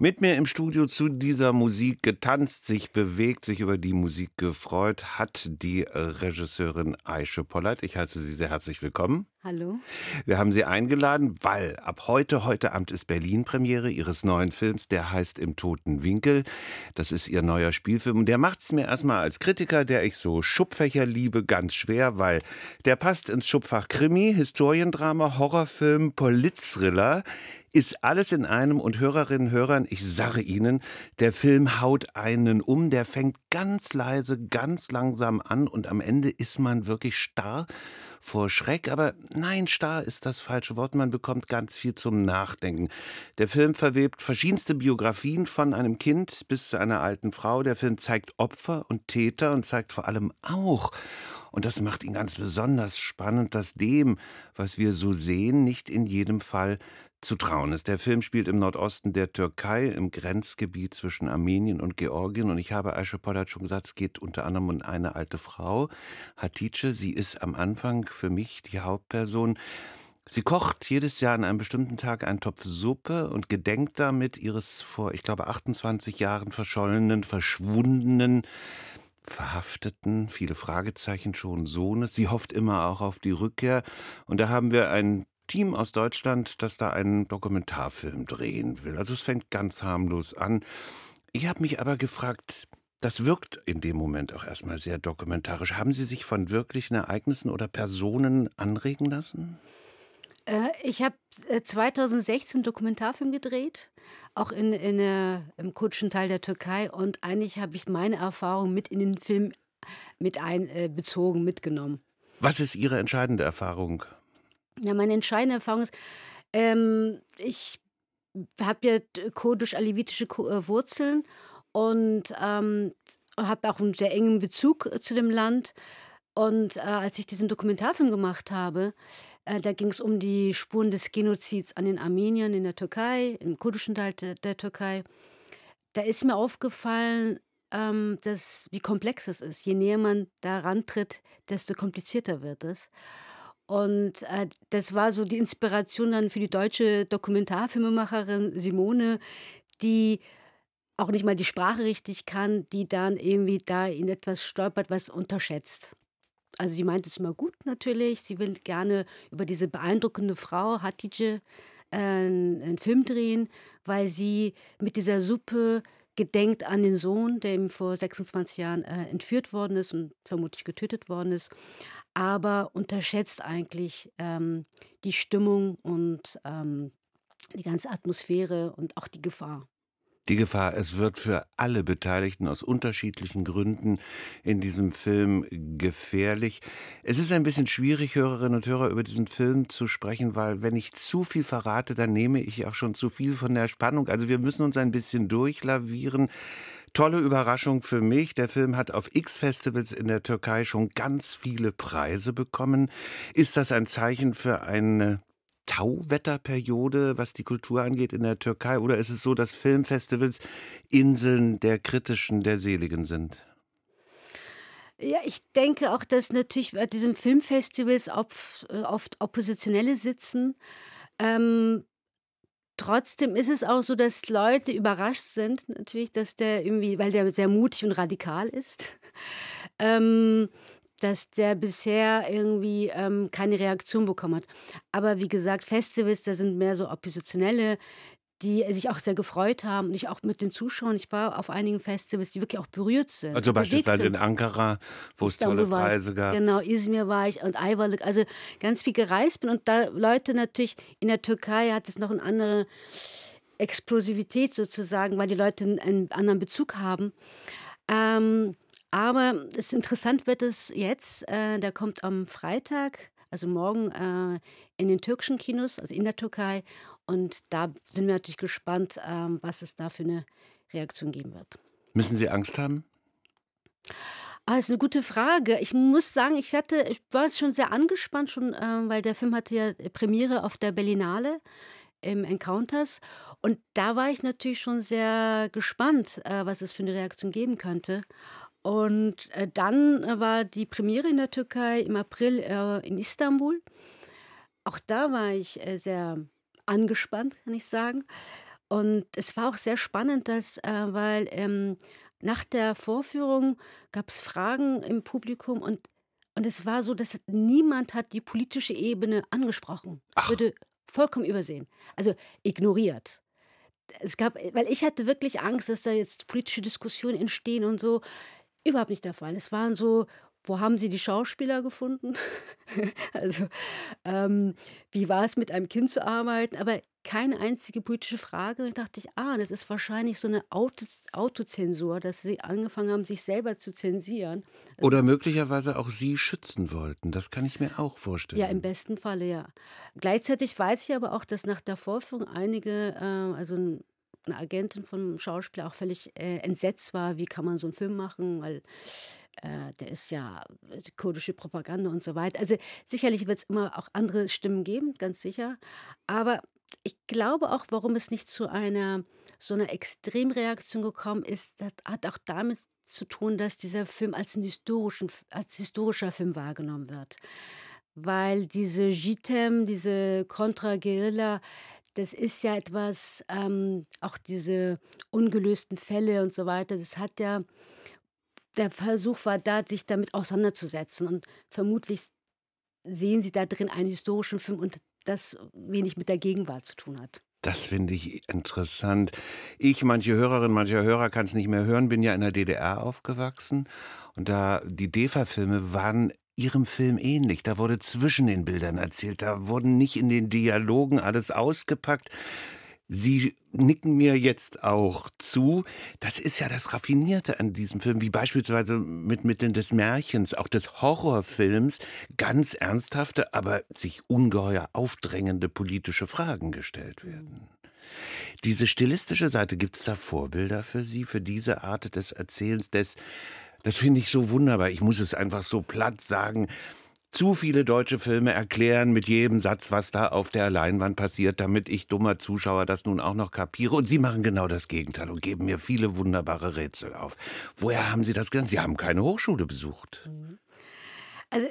Mit mir im Studio zu dieser Musik getanzt, sich bewegt, sich über die Musik gefreut, hat die Regisseurin Aische Pollert. Ich heiße Sie sehr herzlich willkommen. Hallo. Wir haben Sie eingeladen, weil ab heute, heute Abend ist Berlin-Premiere Ihres neuen Films, der heißt Im toten Winkel. Das ist Ihr neuer Spielfilm und der macht es mir erstmal als Kritiker, der ich so Schubfächer liebe, ganz schwer, weil der passt ins Schubfach Krimi, Historiendrama, Horrorfilm, Politthriller ist alles in einem und Hörerinnen und Hörern, ich sage Ihnen, der Film haut einen um, der fängt ganz leise, ganz langsam an und am Ende ist man wirklich starr vor Schreck, aber nein, starr ist das falsche Wort, man bekommt ganz viel zum Nachdenken. Der Film verwebt verschiedenste Biografien von einem Kind bis zu einer alten Frau. Der Film zeigt Opfer und Täter und zeigt vor allem auch, und das macht ihn ganz besonders spannend, dass dem, was wir so sehen, nicht in jedem Fall zu trauen ist. Der Film spielt im Nordosten der Türkei, im Grenzgebiet zwischen Armenien und Georgien. Und ich habe Aisha Polat schon gesagt, es geht unter anderem um eine alte Frau, Hatice. Sie ist am Anfang für mich die Hauptperson. Sie kocht jedes Jahr an einem bestimmten Tag einen Topf Suppe und gedenkt damit ihres vor, ich glaube, 28 Jahren verschollenen, verschwundenen, verhafteten, viele Fragezeichen schon Sohnes. Sie hofft immer auch auf die Rückkehr. Und da haben wir ein Team aus Deutschland, das da einen Dokumentarfilm drehen will. Also es fängt ganz harmlos an. Ich habe mich aber gefragt, das wirkt in dem Moment auch erstmal sehr dokumentarisch. Haben Sie sich von wirklichen Ereignissen oder Personen anregen lassen? Äh, ich habe 2016 einen Dokumentarfilm gedreht, auch in, in, äh, im kurdischen Teil der Türkei. Und eigentlich habe ich meine Erfahrung mit in den Film mit einbezogen, äh, mitgenommen. Was ist Ihre entscheidende Erfahrung? Ja, meine entscheidende Erfahrung ist, ähm, ich habe ja kurdisch-alevitische äh, Wurzeln und ähm, habe auch einen sehr engen Bezug äh, zu dem Land. Und äh, als ich diesen Dokumentarfilm gemacht habe, äh, da ging es um die Spuren des Genozids an den Armeniern in der Türkei, im kurdischen Teil der, der Türkei. Da ist mir aufgefallen, ähm, dass, wie komplex es ist. Je näher man daran tritt, desto komplizierter wird es. Und äh, das war so die Inspiration dann für die deutsche Dokumentarfilmemacherin Simone, die auch nicht mal die Sprache richtig kann, die dann irgendwie da in etwas stolpert, was unterschätzt. Also sie meint es immer gut natürlich. Sie will gerne über diese beeindruckende Frau Hatice äh, einen Film drehen, weil sie mit dieser Suppe gedenkt an den Sohn, der ihm vor 26 Jahren äh, entführt worden ist und vermutlich getötet worden ist aber unterschätzt eigentlich ähm, die Stimmung und ähm, die ganze Atmosphäre und auch die Gefahr. Die Gefahr, es wird für alle Beteiligten aus unterschiedlichen Gründen in diesem Film gefährlich. Es ist ein bisschen schwierig, Hörerinnen und Hörer, über diesen Film zu sprechen, weil wenn ich zu viel verrate, dann nehme ich auch schon zu viel von der Spannung. Also wir müssen uns ein bisschen durchlavieren. Tolle Überraschung für mich. Der Film hat auf X-Festivals in der Türkei schon ganz viele Preise bekommen. Ist das ein Zeichen für eine Tauwetterperiode, was die Kultur angeht in der Türkei? Oder ist es so, dass Filmfestivals Inseln der Kritischen, der Seligen sind? Ja, ich denke auch, dass natürlich bei diesen Filmfestivals oft, äh, oft Oppositionelle sitzen. Ähm, Trotzdem ist es auch so, dass Leute überrascht sind, natürlich, dass der irgendwie, weil der sehr mutig und radikal ist, ähm, dass der bisher irgendwie ähm, keine Reaktion bekommen hat. Aber wie gesagt, Festivals, da sind mehr so Oppositionelle, die sich auch sehr gefreut haben und ich auch mit den Zuschauern. Ich war auf einigen Festivals, die wirklich auch berührt sind. Also beispielsweise in Ankara, wo es tolle Preise gab. Genau, Izmir war ich und Ayvalık, also ganz viel gereist bin und da Leute natürlich, in der Türkei hat es noch eine andere Explosivität sozusagen, weil die Leute einen anderen Bezug haben. Ähm, aber es interessant wird es jetzt, äh, der kommt am Freitag, also morgen äh, in den türkischen Kinos, also in der Türkei. Und da sind wir natürlich gespannt, ähm, was es da für eine Reaktion geben wird. Müssen Sie Angst haben? Ah, das ist eine gute Frage. Ich muss sagen, ich hatte, ich war schon sehr angespannt, schon, äh, weil der Film hatte ja Premiere auf der Berlinale im Encounters. Und da war ich natürlich schon sehr gespannt, äh, was es für eine Reaktion geben könnte. Und äh, dann äh, war die Premiere in der Türkei im April äh, in Istanbul. Auch da war ich äh, sehr angespannt, kann ich sagen. Und es war auch sehr spannend, dass, äh, weil ähm, nach der Vorführung gab es Fragen im Publikum und, und es war so, dass niemand hat die politische Ebene angesprochen. Ach. Wurde vollkommen übersehen. Also ignoriert. Es gab, weil ich hatte wirklich Angst, dass da jetzt politische Diskussionen entstehen und so. Überhaupt nicht der Fall. Es waren so wo haben Sie die Schauspieler gefunden? also, ähm, wie war es mit einem Kind zu arbeiten? Aber keine einzige politische Frage. Und dachte ich, ah, das ist wahrscheinlich so eine Auto Autozensur, dass sie angefangen haben, sich selber zu zensieren. Das Oder möglicherweise auch Sie schützen wollten. Das kann ich mir auch vorstellen. ja, im besten Falle, ja. Gleichzeitig weiß ich aber auch, dass nach der Vorführung einige, äh, also ein eine Agentin vom Schauspieler auch völlig äh, entsetzt war, wie kann man so einen Film machen, weil äh, der ist ja äh, kurdische Propaganda und so weiter. Also sicherlich wird es immer auch andere Stimmen geben, ganz sicher. Aber ich glaube auch, warum es nicht zu einer so einer Extremreaktion gekommen ist, das hat auch damit zu tun, dass dieser Film als, historischen, als historischer Film wahrgenommen wird. Weil diese JITEM, diese Contra-Guerilla, das ist ja etwas, ähm, auch diese ungelösten Fälle und so weiter, das hat ja der Versuch war da, sich damit auseinanderzusetzen. Und vermutlich sehen Sie da drin einen historischen Film und das wenig mit der Gegenwart zu tun hat. Das finde ich interessant. Ich, manche Hörerinnen, manche Hörer kann es nicht mehr hören, bin ja in der DDR aufgewachsen. Und da die DEFA-Filme waren ihrem Film ähnlich. Da wurde zwischen den Bildern erzählt. Da wurden nicht in den Dialogen alles ausgepackt. Sie nicken mir jetzt auch zu. Das ist ja das Raffinierte an diesem Film, wie beispielsweise mit Mitteln des Märchens, auch des Horrorfilms, ganz ernsthafte, aber sich ungeheuer aufdrängende politische Fragen gestellt werden. Diese stilistische Seite, gibt es da Vorbilder für Sie, für diese Art des Erzählens, des, das finde ich so wunderbar. Ich muss es einfach so platt sagen. Zu viele deutsche Filme erklären mit jedem Satz, was da auf der Leinwand passiert, damit ich dummer Zuschauer das nun auch noch kapiere. Und Sie machen genau das Gegenteil und geben mir viele wunderbare Rätsel auf. Woher haben Sie das gelernt? Sie haben keine Hochschule besucht. Also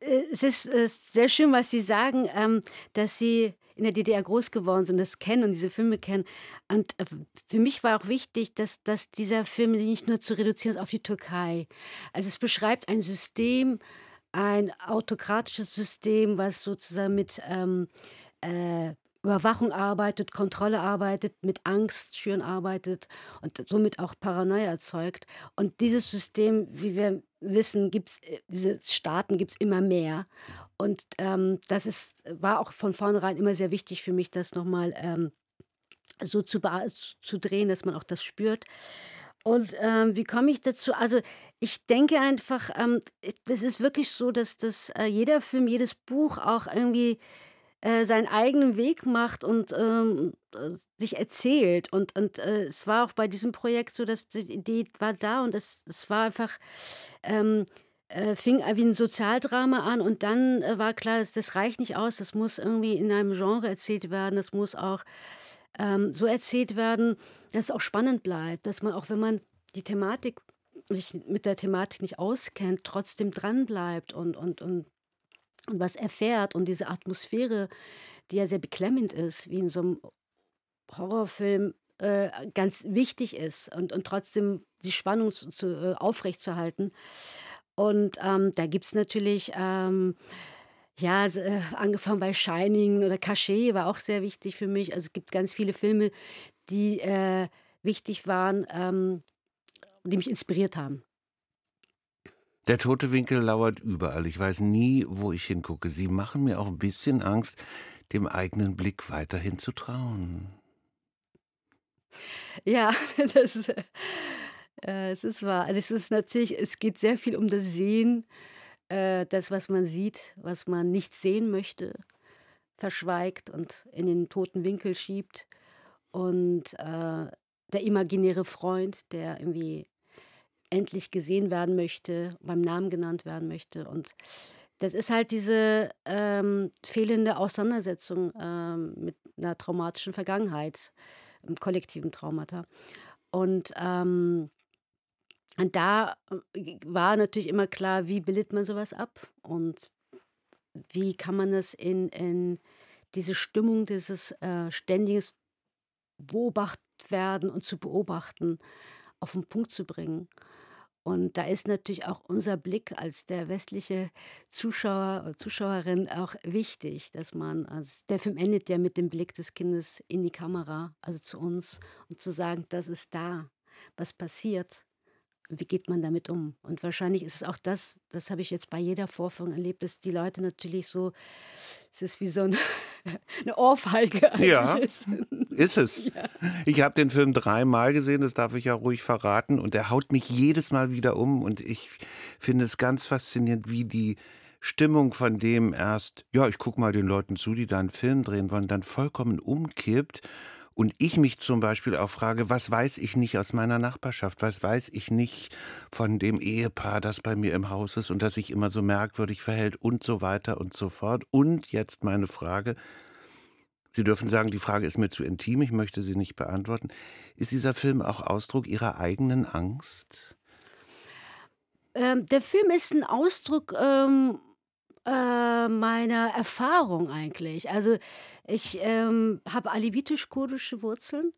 äh, es ist, äh, sehr schön, was Sie sagen, ähm, dass Sie in der DDR groß geworden sind, das kennen und diese Filme kennen. Und äh, für mich war auch wichtig, dass, dass dieser Film nicht nur zu reduzieren ist auf die Türkei. Also es beschreibt ein System, ein autokratisches System, was sozusagen mit ähm, äh, Überwachung arbeitet, Kontrolle arbeitet, mit Angst schüren arbeitet und somit auch Paranoia erzeugt. Und dieses System, wie wir wissen, gibt's, äh, diese Staaten gibt es immer mehr. Und ähm, das ist, war auch von vornherein immer sehr wichtig für mich, das nochmal ähm, so zu, zu drehen, dass man auch das spürt. Und ähm, wie komme ich dazu? Also ich denke einfach, ähm, das ist wirklich so, dass, dass äh, jeder Film, jedes Buch auch irgendwie äh, seinen eigenen Weg macht und ähm, äh, sich erzählt. Und, und äh, es war auch bei diesem Projekt so, dass die Idee war da und es, es war einfach, ähm, äh, fing wie ein Sozialdrama an und dann äh, war klar, das, das reicht nicht aus, das muss irgendwie in einem Genre erzählt werden, das muss auch ähm, so erzählt werden, dass es auch spannend bleibt, dass man auch, wenn man die Thematik sich mit der Thematik nicht auskennt, trotzdem dran bleibt und, und, und, und was erfährt. Und diese Atmosphäre, die ja sehr beklemmend ist, wie in so einem Horrorfilm, äh, ganz wichtig ist und, und trotzdem die Spannung zu, äh, aufrechtzuerhalten. Und ähm, da gibt es natürlich ähm, ja, äh, angefangen bei Shining oder Cachet war auch sehr wichtig für mich. Also es gibt ganz viele Filme, die äh, wichtig waren, ähm, die mich inspiriert haben. Der tote Winkel lauert überall. Ich weiß nie, wo ich hingucke. Sie machen mir auch ein bisschen Angst, dem eigenen Blick weiterhin zu trauen. Ja, das, äh, es ist wahr. Also es ist natürlich, es geht sehr viel um das Sehen äh, das, was man sieht, was man nicht sehen möchte, verschweigt und in den toten Winkel schiebt. Und äh, der imaginäre Freund, der irgendwie endlich gesehen werden möchte, beim Namen genannt werden möchte. Und das ist halt diese ähm, fehlende Auseinandersetzung ähm, mit einer traumatischen Vergangenheit, im kollektiven Traumata. Und ähm, und da äh, war natürlich immer klar, wie bildet man sowas ab und wie kann man das in, in diese Stimmung, dieses äh, ständiges beobachtet werden und zu beobachten, auf den Punkt zu bringen. Und da ist natürlich auch unser Blick als der westliche Zuschauer oder Zuschauerin auch wichtig, dass man, als der Film endet ja mit dem Blick des Kindes in die Kamera, also zu uns, und zu sagen, das ist da, was passiert, wie geht man damit um? Und wahrscheinlich ist es auch das, das habe ich jetzt bei jeder Vorführung erlebt, dass die Leute natürlich so, es ist wie so eine, eine Ohrfeige. Ja, ist. ist es. Ja. Ich habe den Film dreimal gesehen, das darf ich ja ruhig verraten. Und er haut mich jedes Mal wieder um. Und ich finde es ganz faszinierend, wie die Stimmung von dem erst, ja, ich gucke mal den Leuten zu, die da einen Film drehen wollen, dann vollkommen umkippt und ich mich zum Beispiel auch frage, was weiß ich nicht aus meiner Nachbarschaft? Was weiß ich nicht von dem Ehepaar, das bei mir im Haus ist und das sich immer so merkwürdig verhält und so weiter und so fort? Und jetzt meine Frage. Sie dürfen sagen, die Frage ist mir zu intim, ich möchte sie nicht beantworten. Ist dieser Film auch Ausdruck Ihrer eigenen Angst? Ähm, der Film ist ein Ausdruck ähm, äh, meiner Erfahrung eigentlich. Also ich ähm, habe alevitisch-kurdische Wurzeln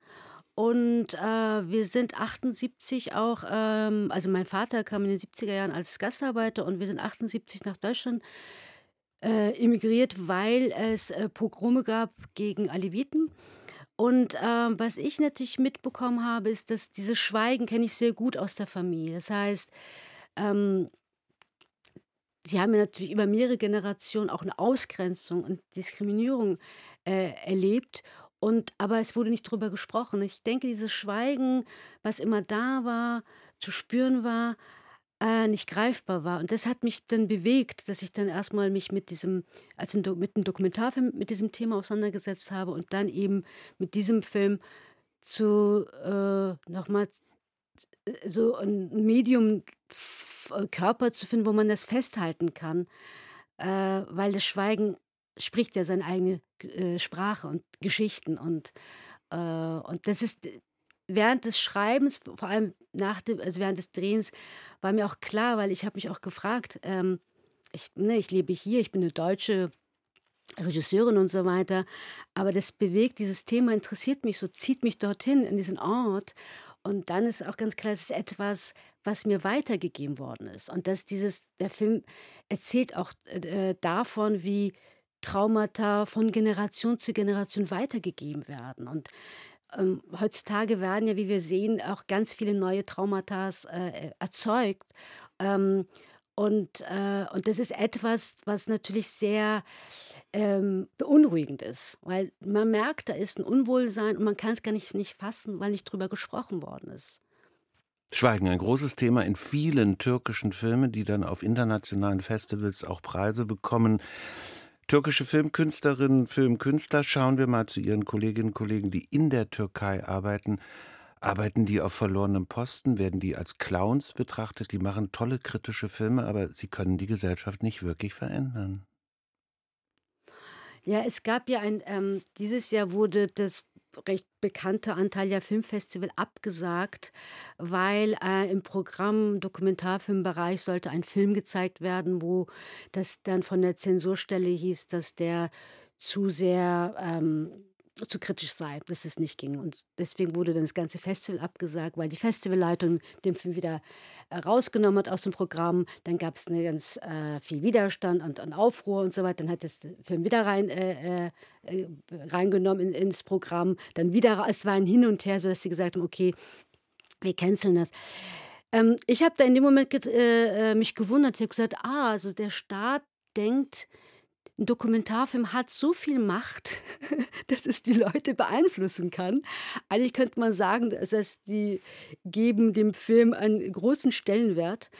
und äh, wir sind 78 auch, ähm, also mein Vater kam in den 70er Jahren als Gastarbeiter und wir sind 78 nach Deutschland äh, emigriert, weil es äh, Pogrome gab gegen Aleviten. Und äh, was ich natürlich mitbekommen habe, ist, dass dieses Schweigen kenne ich sehr gut aus der Familie. Das heißt, ähm, sie haben ja natürlich über mehrere Generationen auch eine Ausgrenzung und Diskriminierung äh, erlebt. Und, aber es wurde nicht drüber gesprochen. Ich denke, dieses Schweigen, was immer da war, zu spüren war, äh, nicht greifbar war. Und das hat mich dann bewegt, dass ich dann erstmal mich mit diesem, als ein, mit einem Dokumentarfilm mit diesem Thema auseinandergesetzt habe und dann eben mit diesem Film zu äh, nochmal so ein Medium Körper zu finden, wo man das festhalten kann, äh, weil das Schweigen spricht ja seine eigene äh, Sprache und Geschichten und, äh, und das ist während des Schreibens, vor allem nach dem, also während des Drehens, war mir auch klar, weil ich habe mich auch gefragt, ähm, ich, ne, ich lebe hier, ich bin eine deutsche Regisseurin und so weiter, aber das bewegt, dieses Thema interessiert mich so, zieht mich dorthin, in diesen Ort und dann ist auch ganz klar, es ist etwas, was mir weitergegeben worden ist. Und dass dieses, der Film erzählt auch äh, davon, wie Traumata von Generation zu Generation weitergegeben werden. Und ähm, heutzutage werden ja, wie wir sehen, auch ganz viele neue Traumata äh, erzeugt. Ähm, und, äh, und das ist etwas, was natürlich sehr ähm, beunruhigend ist, weil man merkt, da ist ein Unwohlsein und man kann es gar nicht, nicht fassen, weil nicht drüber gesprochen worden ist. Schweigen, ein großes Thema in vielen türkischen Filmen, die dann auf internationalen Festivals auch Preise bekommen. Türkische Filmkünstlerinnen, Filmkünstler, schauen wir mal zu ihren Kolleginnen und Kollegen, die in der Türkei arbeiten. Arbeiten die auf verlorenem Posten? Werden die als Clowns betrachtet? Die machen tolle kritische Filme, aber sie können die Gesellschaft nicht wirklich verändern. Ja, es gab ja ein, ähm, dieses Jahr wurde das recht bekannte Antalya Filmfestival abgesagt, weil äh, im Programm Dokumentarfilmbereich sollte ein Film gezeigt werden, wo das dann von der Zensurstelle hieß, dass der zu sehr ähm, zu kritisch sei, dass es nicht ging. Und deswegen wurde dann das ganze Festival abgesagt, weil die Festivalleitung den Film wieder äh, rausgenommen hat aus dem Programm. Dann gab es ganz äh, viel Widerstand und, und, Aufruhr und so weiter. Dann hat das Film wieder rein, äh, äh, reingenommen in, ins Programm. Dann wieder, es war ein Hin und Her, sodass sie gesagt haben, okay, wir canceln das. Ähm, ich habe da in dem Moment äh, äh, mich gewundert. Ich habe gesagt, ah, also der Staat denkt, ein Dokumentarfilm hat so viel Macht, dass es die Leute beeinflussen kann. Eigentlich könnte man sagen, dass es die geben dem Film einen großen Stellenwert.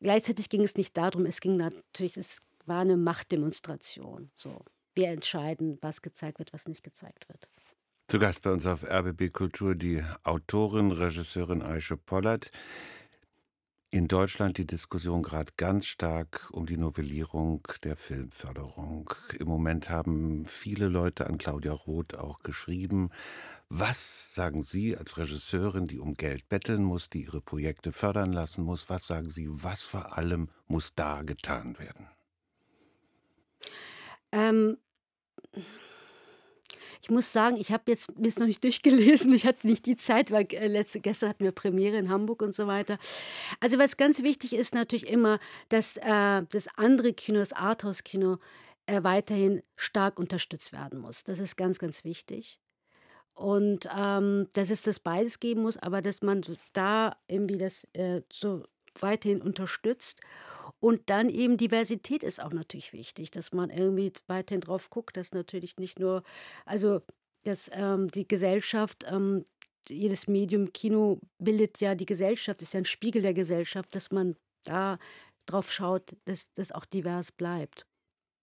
Gleichzeitig ging es nicht darum, es ging natürlich, es war eine Machtdemonstration. So, wir entscheiden, was gezeigt wird, was nicht gezeigt wird. Zu Gast bei uns auf RBB Kultur die Autorin, Regisseurin Aische Pollert in Deutschland die Diskussion gerade ganz stark um die Novellierung der Filmförderung. Im Moment haben viele Leute an Claudia Roth auch geschrieben. Was sagen Sie als Regisseurin, die um Geld betteln muss, die ihre Projekte fördern lassen muss, was sagen Sie, was vor allem muss da getan werden? Ähm, Ich muss sagen, ich habe jetzt mir noch nicht durchgelesen. Ich hatte nicht die Zeit, weil äh, letzte, gestern hatten wir Premiere in Hamburg und so weiter. Also was ganz wichtig ist natürlich immer, dass äh, das andere Kino, das Arthouse-Kino, äh, weiterhin stark unterstützt werden muss. Das ist ganz, ganz wichtig. Und ähm, dass es das beides geben muss, aber dass man da irgendwie das äh, so weiterhin unterstützt. Und dann eben Diversität ist auch natürlich wichtig, dass man irgendwie weiterhin drauf guckt, dass natürlich nicht nur, also dass ähm, die Gesellschaft, ähm, jedes Medium, Kino bildet ja die Gesellschaft, ist ja ein Spiegel der Gesellschaft, dass man da drauf schaut, dass das auch divers bleibt.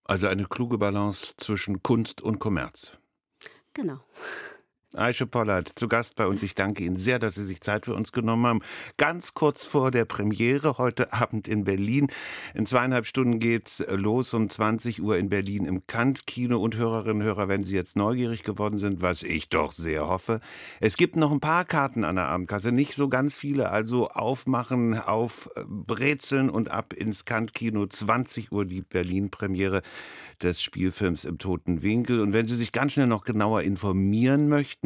Also eine kluge Balance zwischen Kunst und Kommerz. Genau. Aische Pollard zu Gast bei uns. Ich danke Ihnen sehr, dass Sie sich Zeit für uns genommen haben. Ganz kurz vor der Premiere heute Abend in Berlin. In zweieinhalb Stunden geht's los um 20 Uhr in Berlin im Kant-Kino. Und Hörerinnen und Hörer, wenn Sie jetzt neugierig geworden sind, was ich doch sehr hoffe, es gibt noch ein paar Karten an der Abendkasse, nicht so ganz viele. Also aufmachen, aufbrezeln und ab ins Kant-Kino. 20 Uhr die Berlin-Premiere des Spielfilms im Toten Winkel. Und wenn Sie sich ganz schnell noch genauer informieren möchten,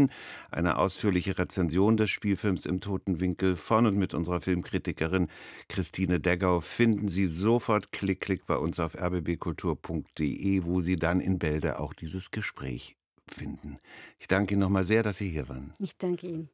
eine ausführliche Rezension des Spielfilms im Toten Winkel von und mit unserer Filmkritikerin Christine Deggau finden Sie sofort klick klick bei uns auf rbbkultur.de, wo Sie dann in Bälde auch dieses Gespräch finden. Ich danke Ihnen nochmal sehr, dass Sie hier waren. Ich danke Ihnen.